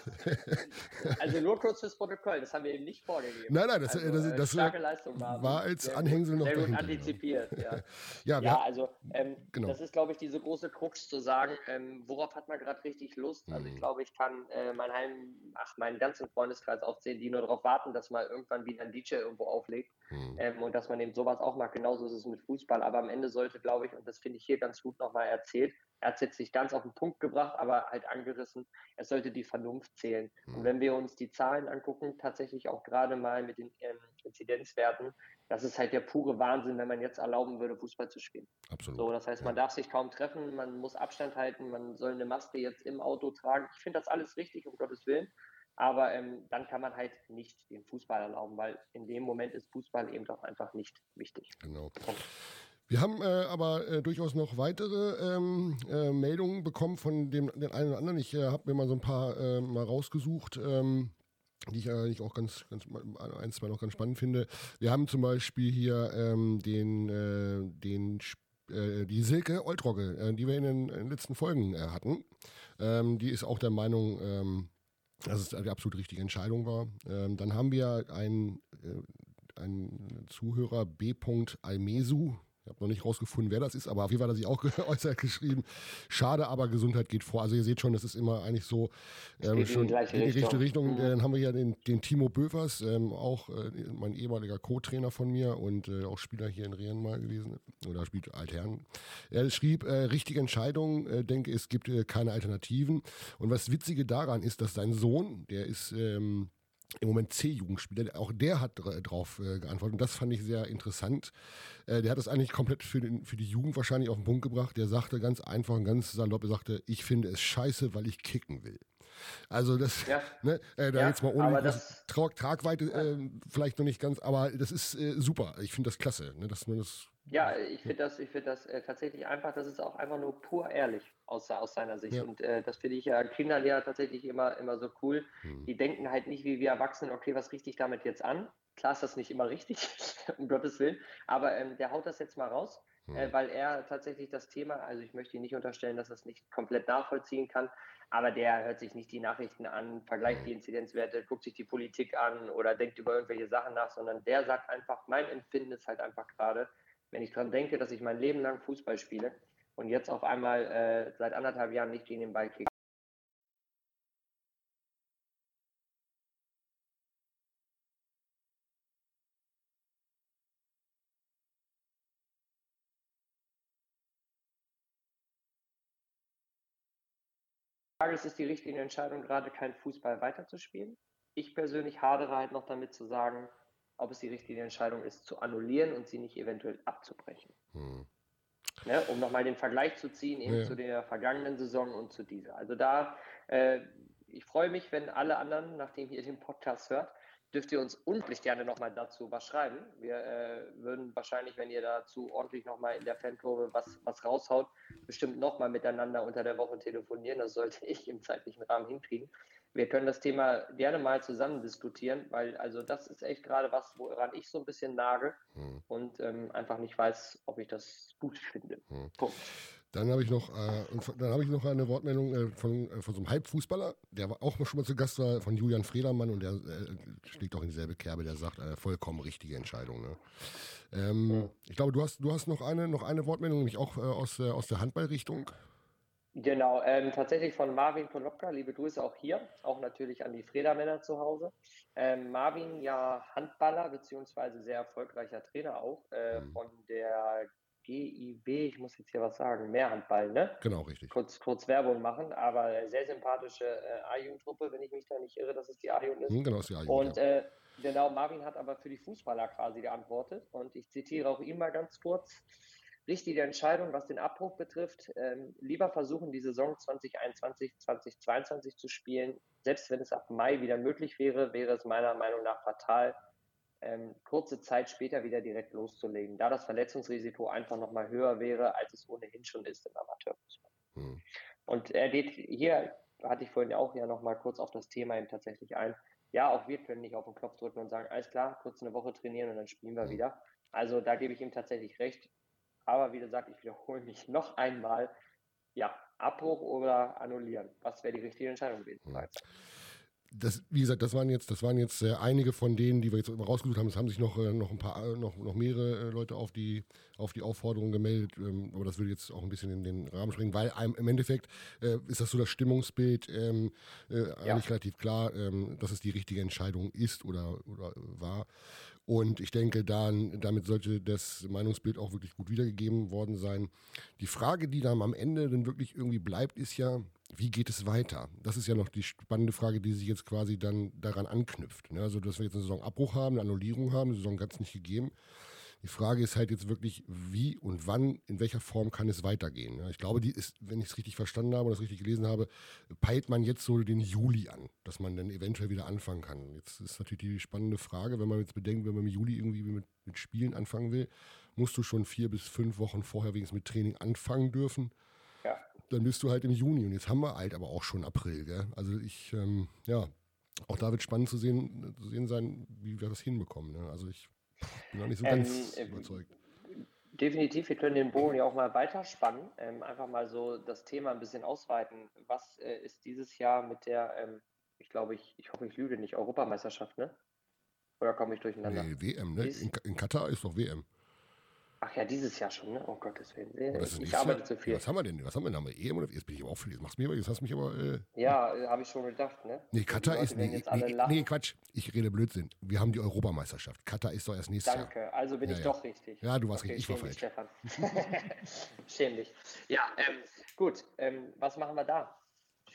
also nur kurz fürs Protokoll, das haben wir eben nicht vorgegeben. Nein, nein, das, also, das, das, das war, war als sehr Anhängsel noch sehr gut antizipiert, ja. ja, ja also ähm, genau. das ist, glaube ich, diese große Krux zu sagen, ähm, worauf hat man gerade richtig Lust. Also ich mhm. glaube, ich kann äh, mein Heim, ach, meinen ganzen Freundeskreis aufzählen, die nur darauf warten, dass mal irgendwann wieder ein DJ irgendwo auflegt mhm. ähm, und dass man eben sowas auch mag. Genauso ist es mit Fußball, aber am Ende sollte, glaube ich, und das finde ich hier ganz gut nochmal erzählt, er hat es jetzt nicht ganz auf den Punkt gebracht, aber halt angerissen, es sollte die Vernunft zählen. Mhm. Und wenn wir uns die Zahlen angucken, tatsächlich auch gerade mal mit den ähm, Inzidenzwerten, das ist halt der pure Wahnsinn, wenn man jetzt erlauben würde, Fußball zu spielen. Absolut. So, das heißt, ja. man darf sich kaum treffen, man muss Abstand halten, man soll eine Maske jetzt im Auto tragen. Ich finde das alles richtig, um Gottes Willen. Aber ähm, dann kann man halt nicht den Fußball erlauben, weil in dem Moment ist Fußball eben doch einfach nicht wichtig. Genau. Punkt. Wir haben äh, aber äh, durchaus noch weitere ähm, äh, Meldungen bekommen von dem den einen oder anderen. Ich äh, habe mir mal so ein paar äh, mal rausgesucht. Ähm, die ich eigentlich auch ganz, ganz ein, zwei noch ganz spannend finde. Wir haben zum Beispiel hier ähm, den, äh, den die Silke Oltrogge, die wir in den, in den letzten Folgen hatten. Ähm, die ist auch der Meinung, ähm, dass es die absolut richtige Entscheidung war. Ähm, dann haben wir einen, einen Zuhörer B. Almesu, ich habe noch nicht rausgefunden, wer das ist, aber auf jeden Fall hat er sich auch geäußert geschrieben. Schade, aber Gesundheit geht vor. Also ihr seht schon, das ist immer eigentlich so ähm, schon in die, richtige Richtung. Mhm. Dann haben wir hier den, den Timo Böfers, ähm, auch äh, mein ehemaliger Co-Trainer von mir und äh, auch Spieler hier in Rehen mal gewesen oder spielt Altherren. Er schrieb, äh, richtige Entscheidung, äh, denke, es gibt äh, keine Alternativen. Und was Witzige daran ist, dass sein Sohn, der ist ähm, im Moment C-Jugendspieler, auch der hat drauf äh, geantwortet und das fand ich sehr interessant. Äh, der hat das eigentlich komplett für, den, für die Jugend wahrscheinlich auf den Punkt gebracht. Der sagte ganz einfach und ganz salopp, er sagte, ich finde es scheiße, weil ich kicken will. Also das, ja. ne, äh, da ja, jetzt mal ohne das, Tra Tragweite äh, vielleicht noch nicht ganz, aber das ist äh, super. Ich finde das klasse, ne, dass man das ja, ich finde das, ich find das äh, tatsächlich einfach, das ist auch einfach nur pur ehrlich aus, aus seiner Sicht. Ja. Und äh, das finde ich ja Kinderlehrer tatsächlich immer, immer so cool. Hm. Die denken halt nicht wie wir Erwachsenen, okay, was richte ich damit jetzt an? Klar ist das nicht immer richtig, um Gottes Willen, aber ähm, der haut das jetzt mal raus, hm. äh, weil er tatsächlich das Thema, also ich möchte ihn nicht unterstellen, dass er es nicht komplett nachvollziehen kann, aber der hört sich nicht die Nachrichten an, vergleicht hm. die Inzidenzwerte, guckt sich die Politik an oder denkt über irgendwelche Sachen nach, sondern der sagt einfach, mein Empfinden ist halt einfach gerade, Wenn ich daran denke, dass ich mein Leben lang Fußball spiele und jetzt auf einmal äh, seit anderthalb Jahren nicht gegen den Ball kicke. Es ist die richtige Entscheidung, gerade keinen Fußball weiterzuspielen. Ich persönlich hadere halt noch damit zu sagen, ob es die richtige Entscheidung ist, zu annullieren und sie nicht eventuell abzubrechen. Hm. Ne, um nochmal den Vergleich zu ziehen eben ja. zu der vergangenen Saison und zu dieser. Also da, äh, ich freue mich, wenn alle anderen, nachdem ihr den Podcast hört, dürft ihr uns unbedingt gerne nochmal dazu was schreiben. Wir äh, würden wahrscheinlich, wenn ihr dazu ordentlich nochmal in der Fankurve was, was raushaut, bestimmt nochmal miteinander unter der Woche telefonieren. Das sollte ich im zeitlichen Rahmen hinkriegen wir können das Thema gerne mal zusammen diskutieren, weil also das ist echt gerade was, woran ich so ein bisschen nage hm. und ähm, einfach nicht weiß, ob ich das gut finde. Hm. Punkt. Dann habe ich noch, äh, dann habe ich noch eine Wortmeldung äh, von, äh, von so einem Halbfußballer, der auch schon mal zu Gast war, von Julian Fredermann und der äh, schlägt auch in dieselbe Kerbe, der sagt, äh, vollkommen richtige Entscheidung. Ne? Ähm, hm. Ich glaube, du hast, du hast noch eine, noch eine Wortmeldung, nämlich auch äh, aus, aus der Handballrichtung. Genau, ähm, tatsächlich von Marvin Polopka, liebe Grüße auch hier, auch natürlich an die Fredermänner zu Hause. Ähm, Marvin, ja Handballer, beziehungsweise sehr erfolgreicher Trainer auch, äh, mhm. von der GIB, ich muss jetzt hier was sagen, Mehrhandball, ne? Genau, richtig. Kurz, kurz Werbung machen, aber sehr sympathische äh, A-Jugendgruppe, wenn ich mich da nicht irre, dass es die A-Jugend ist. Mhm, genau, ist die A-Jugend. Und ja. äh, genau, Marvin hat aber für die Fußballer quasi geantwortet und ich zitiere auch ihn mal ganz kurz richtige Entscheidung, was den Abbruch betrifft. Ähm, lieber versuchen, die Saison 2021, 2022 zu spielen. Selbst wenn es ab Mai wieder möglich wäre, wäre es meiner Meinung nach fatal, ähm, kurze Zeit später wieder direkt loszulegen, da das Verletzungsrisiko einfach nochmal höher wäre, als es ohnehin schon ist im Amateurfußball. Hm. Und er geht hier, hatte ich vorhin ja auch ja nochmal kurz auf das Thema eben tatsächlich ein. Ja, auch wir können nicht auf den Knopf drücken und sagen, alles klar, kurz eine Woche trainieren und dann spielen wir hm. wieder. Also da gebe ich ihm tatsächlich recht. Aber wie gesagt, ich wiederhole mich noch einmal. Ja, Abbruch oder annullieren. Was wäre die richtige Entscheidung gewesen? Das, wie gesagt, das waren jetzt, das waren jetzt äh, einige von denen, die wir jetzt rausgesucht haben. Es haben sich noch, äh, noch ein paar, äh, noch, noch mehrere äh, Leute auf die, auf die Aufforderung gemeldet. Ähm, aber das würde jetzt auch ein bisschen in den Rahmen springen, weil einem, im Endeffekt äh, ist das so das Stimmungsbild ähm, äh, ja. eigentlich relativ klar, ähm, dass es die richtige Entscheidung ist oder, oder war. Und ich denke, dann, damit sollte das Meinungsbild auch wirklich gut wiedergegeben worden sein. Die Frage, die dann am Ende dann wirklich irgendwie bleibt, ist ja, wie geht es weiter? Das ist ja noch die spannende Frage, die sich jetzt quasi dann daran anknüpft. Ne? Also, dass wir jetzt einen Saisonabbruch haben, eine Annullierung haben, eine Saison ganz nicht gegeben. Die Frage ist halt jetzt wirklich, wie und wann, in welcher Form kann es weitergehen. Ich glaube, die ist, wenn ich es richtig verstanden habe und das richtig gelesen habe, peilt man jetzt so den Juli an, dass man dann eventuell wieder anfangen kann. Jetzt ist natürlich die spannende Frage, wenn man jetzt bedenkt, wenn man im Juli irgendwie mit, mit Spielen anfangen will, musst du schon vier bis fünf Wochen vorher wenigstens mit Training anfangen dürfen. Dann bist du halt im Juni und jetzt haben wir halt aber auch schon April. Gell? Also ich, ähm, ja, auch da wird spannend zu sehen, zu sehen sein, wie wir das hinbekommen. Ne? Also ich bin noch nicht so ganz ähm, überzeugt. Definitiv, wir können den Bogen ja auch mal weiterspannen, ähm, einfach mal so das Thema ein bisschen ausweiten. Was äh, ist dieses Jahr mit der, ähm, ich glaube, ich, ich hoffe, ich lüge nicht, Europameisterschaft, ne? Oder komme ich durcheinander? Nee, WM, ne? In, in Katar ist doch WM. Ach ja, dieses Jahr schon, ne? Oh Gottes Willen. ich ich arbeite zu viel. Was haben wir denn? Was haben wir denn? Haben wir EM oder jetzt bin ich aber auch viel. Jetzt machst du mir, jetzt hast du mich aber. Äh, ja, äh, habe ich schon gedacht, ne? Nee, Katar ist. Nee, nee, nee, Quatsch. Ich rede Blödsinn. Wir haben die Europameisterschaft. Katar ist doch erst nächstes Danke. Jahr. Danke, also bin ja, ich ja. doch richtig. Ja, du warst okay, richtig. Ich war falsch. Stefan. Schäm dich. Ja, ähm, gut. Ähm, was machen wir da?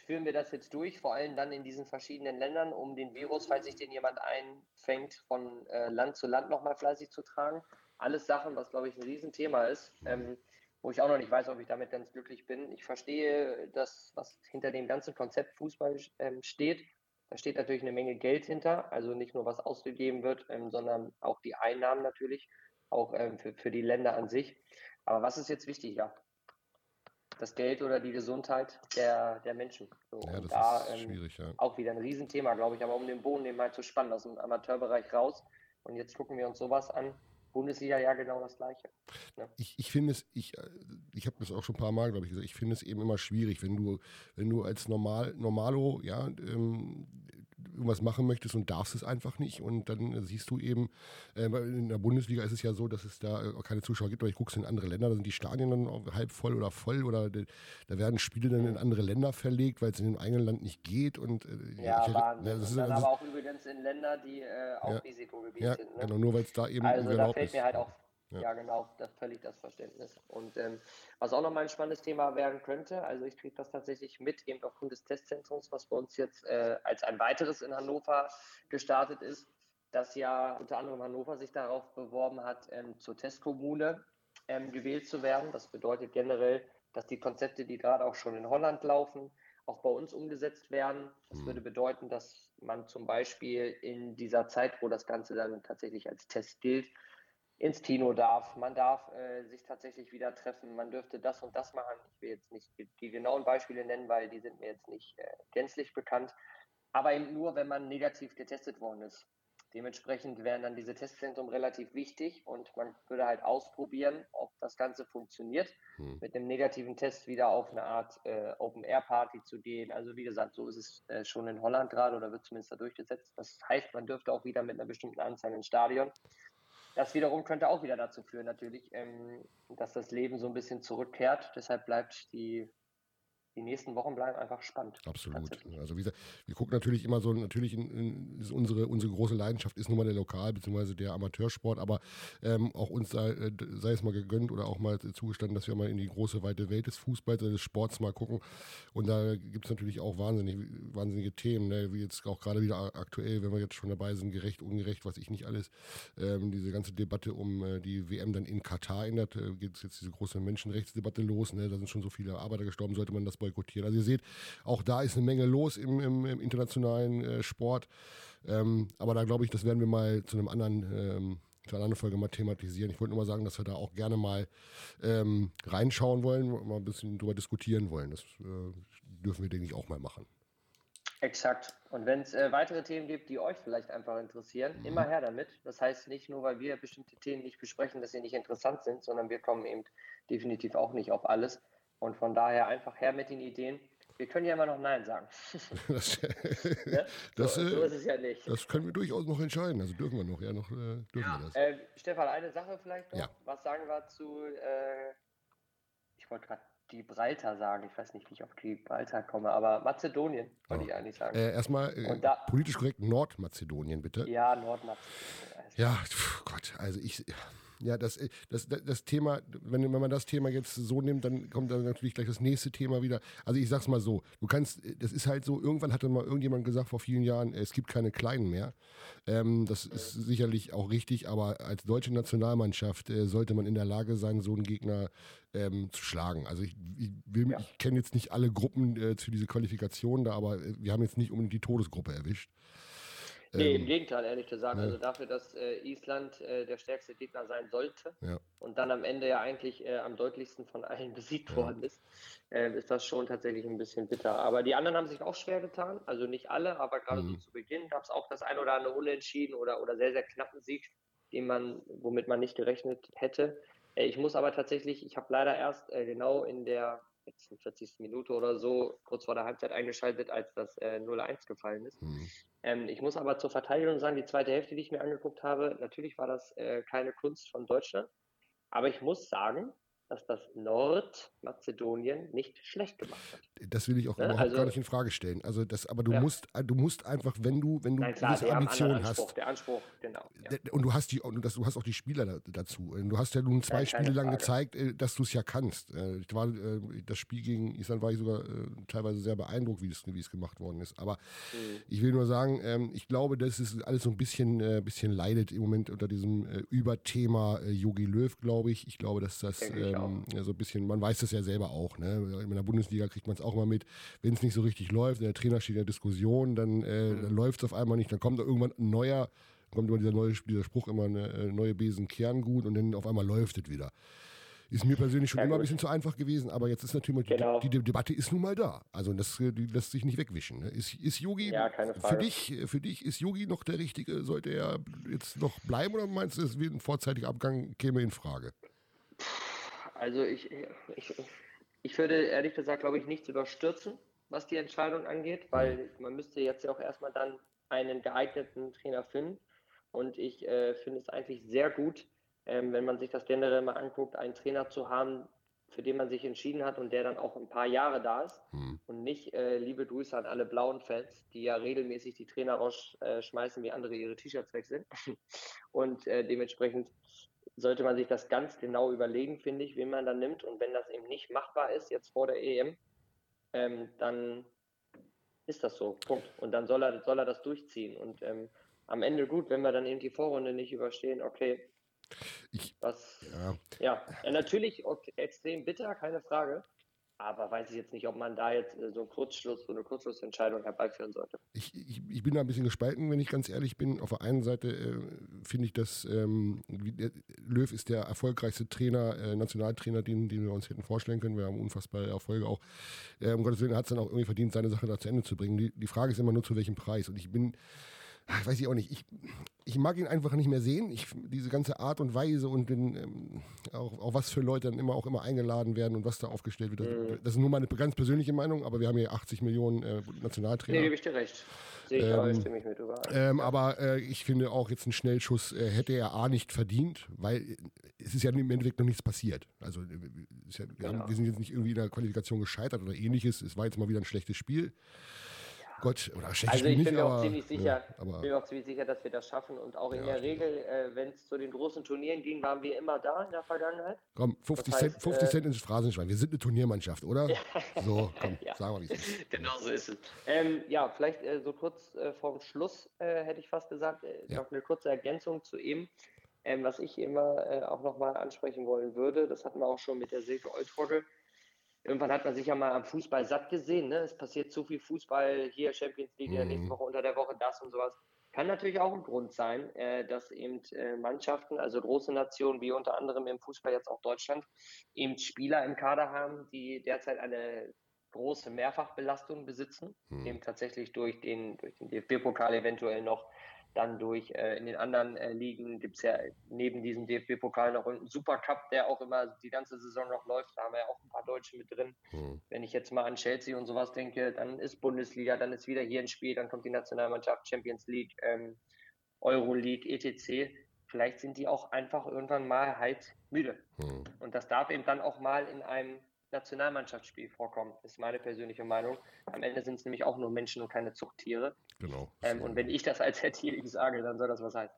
Führen wir das jetzt durch, vor allem dann in diesen verschiedenen Ländern, um den Virus, falls sich den jemand einfängt, von äh, Land zu Land nochmal fleißig zu tragen? Alles Sachen, was, glaube ich, ein Riesenthema ist, ähm, wo ich auch noch nicht weiß, ob ich damit ganz glücklich bin. Ich verstehe das, was hinter dem ganzen Konzept Fußball ähm, steht. Da steht natürlich eine Menge Geld hinter, also nicht nur was ausgegeben wird, ähm, sondern auch die Einnahmen natürlich, auch ähm, für, für die Länder an sich. Aber was ist jetzt wichtiger? Das Geld oder die Gesundheit der, der Menschen? So, ja, das da, ist ähm, schwierig, ja. Auch wieder ein Riesenthema, glaube ich, aber um den Boden eben halt zu spannen, aus dem Amateurbereich raus. Und jetzt gucken wir uns sowas an, Bundesliga ja genau das Gleiche. Ne? Ich, ich finde es, ich, ich habe das auch schon ein paar Mal, glaube ich, gesagt, ich finde es eben immer schwierig, wenn du, wenn du als Normal, Normalo, ja, ähm, irgendwas machen möchtest und darfst es einfach nicht. Und dann siehst du eben, äh, in der Bundesliga ist es ja so, dass es da äh, keine Zuschauer gibt, aber ich gucke es in andere Länder, da sind die Stadien dann halb voll oder voll oder da werden Spiele dann in andere Länder verlegt, weil es in dem eigenen Land nicht geht. Und, äh, ja, ich, Wahnsinn. Ja, das ist, dann aber auch übrigens in Länder, die äh, auch ja, Risikogebiet ja, sind. Ne? Genau, nur weil es da eben also da fällt mir halt auch ja. ja, genau, das völlig das Verständnis. Und ähm, was auch nochmal ein spannendes Thema werden könnte, also ich kriege das tatsächlich mit, eben aufgrund des Testzentrums, was bei uns jetzt äh, als ein weiteres in Hannover gestartet ist, dass ja unter anderem Hannover sich darauf beworben hat, ähm, zur Testkommune ähm, gewählt zu werden. Das bedeutet generell, dass die Konzepte, die gerade auch schon in Holland laufen, auch bei uns umgesetzt werden. Das mhm. würde bedeuten, dass man zum Beispiel in dieser Zeit, wo das Ganze dann tatsächlich als Test gilt, ins Kino darf, man darf äh, sich tatsächlich wieder treffen, man dürfte das und das machen. Ich will jetzt nicht die, genauen Beispiele nennen, weil die sind mir jetzt nicht äh, gänzlich bekannt, aber eben nur, wenn man negativ getestet worden ist. Dementsprechend wären dann diese Testzentren relativ wichtig und man würde halt ausprobieren, ob das Ganze funktioniert, hm. mit einem negativen Test wieder auf eine Art äh, Open-Air-Party zu gehen. Also wie gesagt, so ist es äh, schon in Holland gerade oder wird zumindest da durchgesetzt. Das heißt, man dürfte auch wieder mit einer bestimmten Anzahl ins Stadion. Das wiederum könnte auch wieder dazu führen, natürlich, ähm, dass das Leben so ein bisschen zurückkehrt. Deshalb bleibt die die nächsten Wochen bleiben einfach spannend. Absolut. Also wie gesagt, wir gucken natürlich immer so, natürlich in, in, unsere, unsere große Leidenschaft ist nun mal der Lokal- bzw. der Amateursport, aber ähm, auch uns sei, äh, sei, es mal gegönnt oder auch mal zugestanden, dass wir mal in die große, weite Welt des Fußballs, des Sports mal gucken. Und da gibt es natürlich auch wahnsinnig, wahnsinnige Themen, ne? wie jetzt auch gerade wieder aktuell, wenn wir jetzt schon dabei sind, gerecht, ungerecht, was ich nicht alles, ähm, diese ganze Debatte um äh, die WM dann in Katar ändert, äh, geht jetzt diese große Menschenrechtsdebatte los. Ne? Da sind schon so viele Arbeiter gestorben, sollte man das bei boykottieren. Also ihr seht, auch da ist eine Menge los im, im, im internationalen äh, Sport. Ähm, aber da glaube ich, das werden wir mal zu einem anderen ähm, zu einer anderen Folge mal thematisieren. Ich wollte nur mal sagen, dass wir da auch gerne mal ähm, reinschauen wollen, mal ein bisschen drüber diskutieren wollen. Das äh, dürfen wir, denke ich, auch mal machen. Exakt. Und wenn es äh, weitere Themen gibt, die euch vielleicht einfach interessieren, mhm. immer her damit. Das heißt nicht nur, weil wir bestimmte Themen nicht besprechen, dass sie nicht interessant sind, sondern wir kommen eben definitiv auch nicht auf alles. Und von daher einfach her mit den Ideen. Wir können ja immer noch Nein sagen. das, ne? das, so, so, ist es ja nicht. Das können wir durchaus noch entscheiden. Also dürfen wir noch, ja, noch äh, dürfen ja, wir das. Äh, Stefan, eine Sache vielleicht noch. Ja. Was sagen wir zu, äh, ich wollte gerade Gibraltar sagen, ich weiß nicht, wie ich auf Gibraltar komme, aber Mazedonien wollte oh. ich eigentlich sagen. Äh, erstmal äh, da, politisch korrekt Nordmazedonien, bitte. Ja, Nordmazedonien. Ja, pf, Gott, also ich. Ja, das, äh, das, das Thema, wenn, wenn man das Thema jetzt so nimmt, dann kommt dann natürlich gleich das nächste Thema wieder. Also ich sag's mal so, du kannst, äh, das ist halt so, irgendwann hatte mal irgendjemand gesagt vor vielen Jahren, es gibt keine Kleinen mehr. Ähm, das ist sicherlich auch richtig, aber als deutsche Nationalmannschaft äh, sollte man in der Lage sein, so einen Gegner ähm, zu schlagen. Also ich, ich, ja. ich kenne jetzt nicht alle Gruppen äh, zu dieser Qualifikation da, aber äh, wir haben jetzt nicht unbedingt die Todesgruppe erwischt. Nee, ähm, im Gegenteil, ehrlich gesagt. Ja. Also dafür, dass äh, Island äh, der stärkste Gegner sein sollte ja. und dann am Ende ja eigentlich äh, am deutlichsten von allen besiegt ja. worden ist, äh, ist das schon tatsächlich ein bisschen bitter. Aber die anderen haben sich auch schwer getan. Also nicht alle, aber gerade mhm. so zu Beginn gab es auch das ein oder andere Unentschieden oder, oder sehr, sehr knappen Sieg, den man, womit man nicht gerechnet hätte. Äh, ich muss aber tatsächlich, ich habe leider erst äh, genau in der 46. Minute oder so, kurz vor der Halbzeit eingeschaltet, als das äh, 0-1 gefallen ist. Mhm. Ähm, ich muss aber zur Verteidigung sagen, die zweite Hälfte, die ich mir angeguckt habe, natürlich war das äh, keine Kunst von Deutschland. Aber ich muss sagen, dass das Nordmazedonien nicht schlecht gemacht hat. Das will ich auch ne? überhaupt also, gar nicht in Frage stellen. Also das, aber du ja. musst, du musst einfach, wenn du, wenn du Nein, klar, diese Ambition hast. Der Anspruch, genau. Ja. Und du hast die, und du hast auch die Spieler dazu. Du hast ja nun zwei ja, Spiele lang Frage. gezeigt, äh, dass du es ja kannst. Äh, ich war, äh, das Spiel gegen Island war ich sogar teilweise sehr beeindruckt, wie es, wie es gemacht worden ist. Aber mhm. ich will nur sagen, ähm, ich glaube, dass es alles so ein bisschen, bisschen leidet im Moment unter diesem Überthema Yogi Löw, glaube ich. Ich glaube, dass das ähm, so ein bisschen, man weiß das ja selber auch. Ne? In der Bundesliga kriegt man es auch mal mit, wenn es nicht so richtig läuft, der Trainer steht in der Diskussion, dann, äh, mhm. dann läuft es auf einmal nicht, dann kommt da irgendwann ein neuer, kommt immer dieser, neue, dieser Spruch immer eine äh, neue Besen Kerngut und dann auf einmal läuft es wieder. Ist mir persönlich schon ja, immer ein bisschen zu einfach gewesen, aber jetzt ist natürlich genau. die, die, Debatte ist nun mal da. Also das die lässt sich nicht wegwischen. Ne? Ist, ist Yogi ja, für dich, für dich ist Yogi noch der richtige? Sollte er jetzt noch bleiben oder meinst du, es wird ein vorzeitiger Abgang käme in Frage? Also ich, ich, ich würde ehrlich gesagt, glaube ich, nichts überstürzen. was die Entscheidung angeht, weil man müsste jetzt ja auch erstmal dann einen geeigneten Trainer finden. Und ich äh, finde es eigentlich sehr gut, ähm, wenn man sich das generell mal anguckt, einen Trainer zu haben, für den man sich entschieden hat und der dann auch ein paar Jahre da ist mhm. und nicht äh, liebe Grüße an alle blauen Fans, die ja regelmäßig die Trainer rausschmeißen, wie andere ihre T-Shirts wechseln. und äh, dementsprechend sollte man sich das ganz genau überlegen, finde ich, wen man dann nimmt. Und wenn das eben nicht machbar ist, jetzt vor der EM, ähm, dann ist das so. Punkt. Und dann soll er, soll er das durchziehen. Und ähm, am Ende gut, wenn wir dann eben die Vorrunde nicht überstehen, okay. Ich, was, ja. ja, natürlich okay, extrem bitter, keine Frage. Aber weiß ich jetzt nicht, ob man da jetzt äh, so einen Kurzschluss, so eine Kurzschlussentscheidung herbeiführen sollte. Ich, ich, ich, bin da ein bisschen gespalten, wenn ich ganz ehrlich bin. Auf der einen Seite äh, finde ich, dass ähm, Löw ist der erfolgreichste Trainer, äh, Nationaltrainer, den, den wir uns hätten vorstellen können. Wir haben unfassbare Erfolge auch. Äh, um Gottes Willen hat es dann auch irgendwie verdient, seine Sache da zu Ende zu bringen. Die, die Frage ist immer nur, zu welchem Preis. Und ich bin ach, weiß ich auch nicht, ich, ich mag ihn einfach nicht mehr sehen. Ich, diese ganze Art und Weise und den, ähm, auch, auch, was für Leute dann immer auch immer eingeladen werden und was da aufgestellt wird. Das, mhm. das ist nur meine ganz persönliche Meinung, aber wir haben hier 80 Millionen äh, Nationaltrainer. Nee, gebe ich dir recht. Sehe ich ähm, aber, stimme ich mit. Ähm, aber äh, ich finde auch jetzt ein Schnellschuss äh, hätte er A nicht verdient, weil es ist ja im Endeffekt noch nichts passiert. Also äh, ja, wir, genau. haben, wir sind jetzt nicht irgendwie in der Qualifikation gescheitert oder ähnliches. Es war jetzt mal wieder ein schlechtes Spiel. Gott, oder schlecht Also ich bin mir auch ziemlich sicher, ja, bin mir auch ziemlich sicher, dass wir das schaffen. Und auch in ja, der Regel, äh, wenn es zu den großen Turnieren ging, waren wir immer da in der Vergangenheit. Komm, 50, das heißt, Cent, 50 äh, Cent ins Phrasenschwein. Wir sind eine Turniermannschaft, oder? so, komm, ja. sagen wir, wie es ist. Genau so ist es. Ähm, ja, vielleicht äh, so kurz äh, vorm Schluss äh, hätte ich fast gesagt, äh, noch eine kurze Ergänzung zu ihm. Ähm, was ich immer auch nochmal ansprechen wollen würde, das hatten wir auch schon mit der Silke Eutrogge irgendwann hat man sich ja mal am Fußball satt gesehen. Ne? Es passiert zu viel Fußball, hier Champions League, mhm. nächste Woche unter der Woche das und sowas. Kann natürlich auch ein Grund sein, äh, dass eben äh, Mannschaften, also große Nationen wie unter anderem im Fußball jetzt auch Deutschland, eben Spieler im Kader haben, die derzeit eine große Mehrfachbelastung besitzen, mhm. eben tatsächlich durch den, durch den DFB-Pokal eventuell noch dann durch äh, in den anderen äh, Ligen gibt es ja neben diesem DFB-Pokal noch einen Supercup, der auch immer die ganze Saison noch läuft. Da haben wir ja auch ein paar Deutsche mit drin. Mhm. Wenn ich jetzt mal an Chelsea und sowas denke, dann ist Bundesliga, dann ist wieder hier ein Spiel, dann kommt die Nationalmannschaft, Champions League, ähm, Euroleague, etc. Vielleicht sind die auch einfach irgendwann mal halt müde. Mhm. Und das darf eben dann auch mal in einem Nationalmannschaftsspiel vorkommen, ist meine persönliche Meinung. Am Ende sind es nämlich auch nur Menschen und keine Zuchttiere. Genau. Ähm, und wenn ich das als Herr Thielig sage, dann soll das was heißen.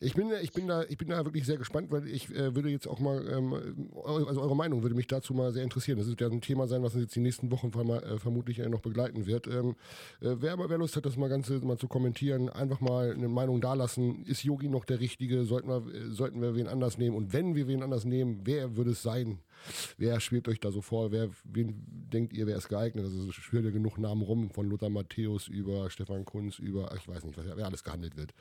Ich bin, ich bin, da, ich bin da wirklich sehr gespannt, weil ich äh, würde jetzt auch mal, ähm, also eure Meinung würde mich dazu mal sehr interessieren. Das wird ja ein Thema sein, was uns jetzt die nächsten Wochen äh, vermutlich äh, noch begleiten wird. Ähm, äh, wer, wer Lust hat, das mal Ganze mal zu kommentieren, einfach mal eine Meinung dalassen. Ist Yogi noch der Richtige? Sollten wir, äh, sollten wir wen anders nehmen? Und wenn wir wen anders nehmen, wer würde es sein? Wer schwebt euch da so vor? Wer, wen denkt ihr, wer ist geeignet? Also es schwirrt ja genug Namen rum, von Lothar Matthäus über Stefan Kunz, über, ich weiß nicht, was, wer alles gehandelt wird.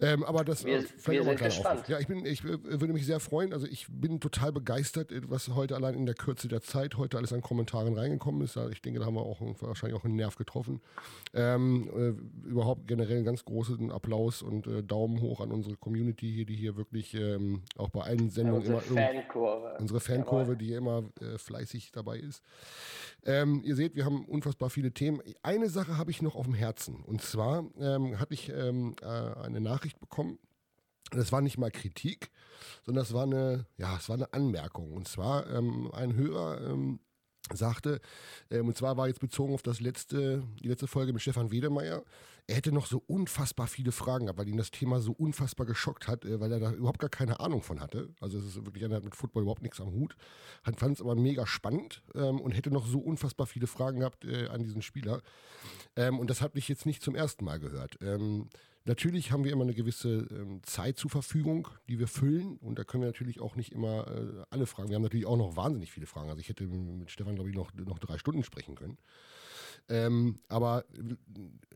Ähm, aber das wir, vielleicht auch mal ein kleiner Ja, ich, bin, ich äh, würde mich sehr freuen. Also ich bin total begeistert, was heute allein in der Kürze der Zeit heute alles an Kommentaren reingekommen ist. Ich denke, da haben wir auch wahrscheinlich auch einen Nerv getroffen. Ähm, äh, überhaupt generell einen ganz großen Applaus und äh, Daumen hoch an unsere Community hier, die hier wirklich ähm, auch bei allen Sendungen ja, unsere immer Fankurve. unsere Fankurve, die immer äh, fleißig dabei ist. Ähm, ihr seht, wir haben unfassbar viele Themen. Eine Sache habe ich noch auf dem Herzen. Und zwar ähm, hatte ich ähm, äh, eine Nachricht bekommen. Das war nicht mal Kritik, sondern das war eine, ja, es war eine Anmerkung. Und zwar ähm, ein Hörer ähm, sagte, ähm, und zwar war jetzt bezogen auf das letzte, die letzte Folge mit Stefan Wedemeyer, er hätte noch so unfassbar viele Fragen gehabt, weil ihn das Thema so unfassbar geschockt hat, äh, weil er da überhaupt gar keine Ahnung von hatte. Also es ist wirklich einer hat mit Football überhaupt nichts am Hut. Fand es aber mega spannend ähm, und hätte noch so unfassbar viele Fragen gehabt äh, an diesen Spieler. Ähm, und das habe ich jetzt nicht zum ersten Mal gehört. Ähm, Natürlich haben wir immer eine gewisse ähm, Zeit zur Verfügung, die wir füllen. Und da können wir natürlich auch nicht immer äh, alle Fragen. Wir haben natürlich auch noch wahnsinnig viele Fragen. Also ich hätte mit Stefan, glaube ich, noch, noch drei Stunden sprechen können. Ähm, aber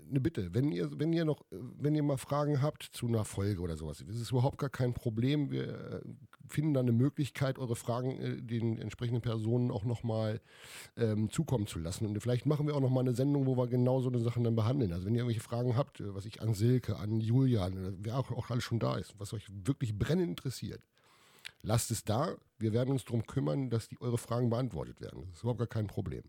eine Bitte, wenn ihr, wenn ihr noch, wenn ihr mal Fragen habt zu einer Folge oder sowas, das ist überhaupt gar kein Problem. Wir äh, finden dann eine Möglichkeit, eure Fragen äh, den entsprechenden Personen auch nochmal ähm, zukommen zu lassen. Und vielleicht machen wir auch nochmal eine Sendung, wo wir genau so eine Sachen dann behandeln. Also wenn ihr irgendwelche Fragen habt, äh, was ich an Silke, an Julian, äh, wer auch, auch alles schon da ist, was euch wirklich brennend interessiert, lasst es da. Wir werden uns darum kümmern, dass die, eure Fragen beantwortet werden. Das ist überhaupt gar kein Problem.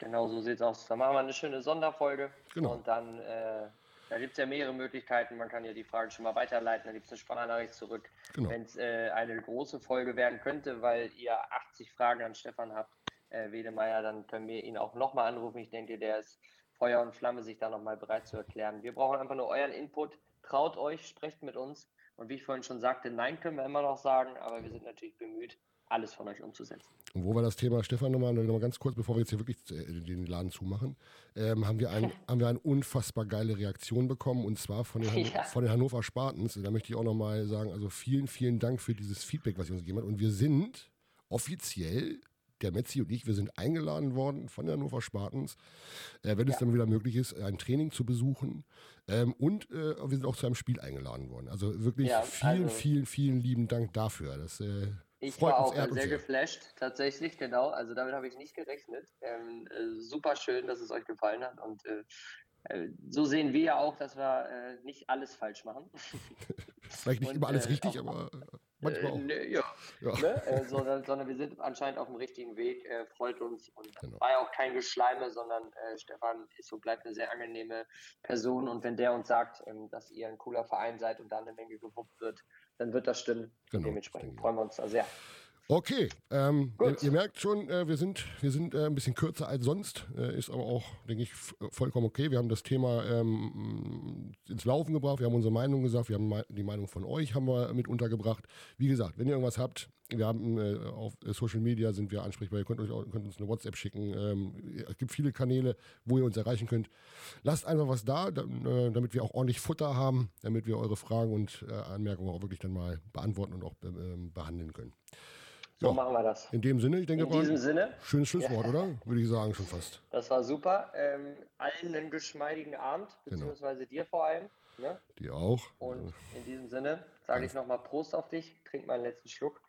Genau, so sieht es aus. Dann machen wir eine schöne Sonderfolge. Genau. Und dann, äh, da gibt es ja mehrere Möglichkeiten. Man kann ja die Fragen schon mal weiterleiten. Da gibt es eine Sprachnachricht zurück. Genau. Wenn es äh, eine große Folge werden könnte, weil ihr 80 Fragen an Stefan habt, äh, Wedemeyer, dann können wir ihn auch nochmal anrufen. Ich denke, der ist Feuer und Flamme, sich da nochmal bereit zu erklären. Wir brauchen einfach nur euren Input. Traut euch, sprecht mit uns. Und wie ich vorhin schon sagte, nein können wir immer noch sagen, aber wir sind natürlich bemüht, alles von euch umzusetzen. Und wo wir das Thema, Stefan, nochmal, nochmal ganz kurz, bevor wir jetzt hier wirklich äh, den Laden zumachen, ähm, haben, wir ein, haben wir eine unfassbar geile Reaktion bekommen und zwar von den, ja. von den Hannover Spartans. Da möchte ich auch nochmal sagen, also vielen, vielen Dank für dieses Feedback, was ihr uns gegeben habt. Und wir sind offiziell der Metzi und ich, wir sind eingeladen worden von der Hannover Spartans, äh, wenn ja. es dann wieder möglich ist, ein Training zu besuchen. Ähm, und äh, wir sind auch zu einem Spiel eingeladen worden. Also wirklich ja, vielen, also vielen, vielen lieben Dank dafür. Das äh, ich Freut war auch sehr, sehr geflasht, tatsächlich, genau. Also damit habe ich nicht gerechnet. Ähm, äh, super schön, dass es euch gefallen hat. Und äh, äh so sehen wir ja auch, dass wir äh, nicht alles falsch machen. Vielleicht nicht und, immer alles äh, richtig, aber manchmal auch. Ne, ja, ja. Ne? sondern, sondern, wir sind anscheinend auf dem richtigen Weg. freut uns. Und genau. war ja auch kein Geschleime, sondern Stefan ist so bleibt eine sehr angenehme Person. Und wenn der uns sagt, ähm, dass ihr ein cooler Verein seid und da eine Menge gewuppt wird, dann wird das stimmen. Genau, Dementsprechend freuen wir uns da sehr. Okay, ähm, ihr, ihr, merkt schon, äh, wir sind, wir sind äh, ein bisschen kürzer als sonst, äh, ist aber auch, denke ich, vollkommen okay. Wir haben das Thema ähm, ins Laufen gebracht, wir haben unsere Meinung gesagt, wir haben die Meinung von euch haben wir mit untergebracht. Wie gesagt, wenn ihr irgendwas habt, wir haben äh, auf Social Media sind wir ansprechbar, ihr könnt, euch auch, könnt uns eine WhatsApp schicken. Ähm, es gibt viele Kanäle, wo ihr uns erreichen könnt. Lasst einfach was da, da äh, damit wir auch ordentlich Futter haben, damit wir eure Fragen und äh, Anmerkungen auch wirklich dann mal beantworten und auch ähm, behandeln können. So ja, machen wir das. In dem Sinne, ich denke, in diesem Sinne. Schönes Schlusswort, ja. oder? Würde ich sagen, schon fast. Das war super. Ähm, allen einen geschmeidigen Abend, genau. beziehungsweise genau. dir vor allem. Ne? Dir auch. Und in diesem Sinne sage ich nochmal Prost auf dich, trink mal einen letzten Schluck.